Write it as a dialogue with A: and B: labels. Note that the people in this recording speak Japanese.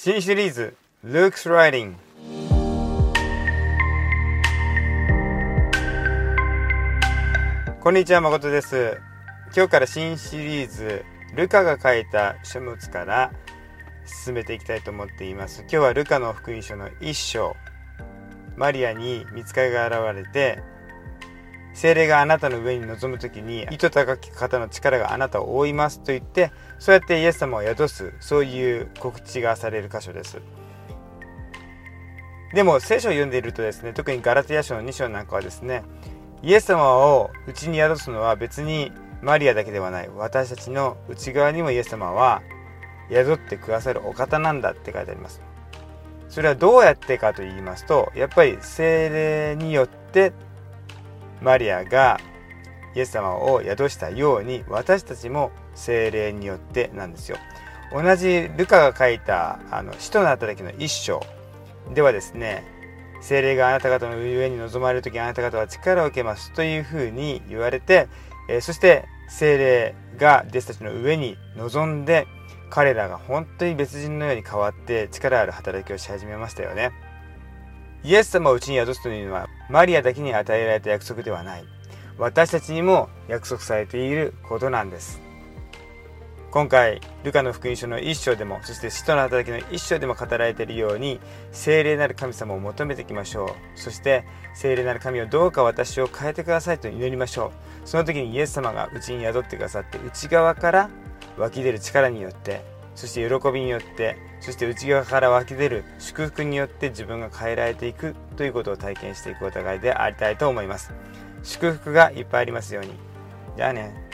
A: 新シリーズ Luke's Writing こんにちは誠です。今日から新シリーズルカが書いた書物から進めていきたいと思っています。今日はルカの福音書の一章マリアに見つかりが現れて精霊があなたの上に臨む時に糸高き方の力があなたを覆いますと言ってそうやってイエス様を宿すそういう告知がされる箇所です。でも聖書を読んでいるとですね特にガラテヤ書の2章なんかはですねイエス様をうちに宿すのは別にマリアだけではない。私たちの内側にもイエス様は宿ってくださるお方なんだって書いてあります。それはどうやってかと言いますとやっぱり精霊によってマリアがイエス様を宿したように私たちも精霊によってなんですよ同じルカが書いたあの使徒の働きの一章ではですね精霊があなた方の上に臨まれる時あなた方は力を受けますというふうに言われて、え、そして精霊が弟子たちの上に臨んで彼らが本当に別人のように変わって力ある働きをし始めましたよね。イエス様をうちに宿すというのはマリアだけに与えられた約束ではない。私たちにも約束されていることなんです。今回ルカの福音書の一章でもそして使徒の働きの一章でも語られているように聖霊なる神様を求めていきましょう。そして聖霊なる神をどうか私を変えてくださいと祈りましょう。その時にイエス様がうちに宿ってくださって内側から湧き出る力によってそして喜びによってそして内側から湧き出る祝福によって自分が変えられていくということを体験していくお互いでありたいと思います。祝福がいっぱいありますように。じゃあね。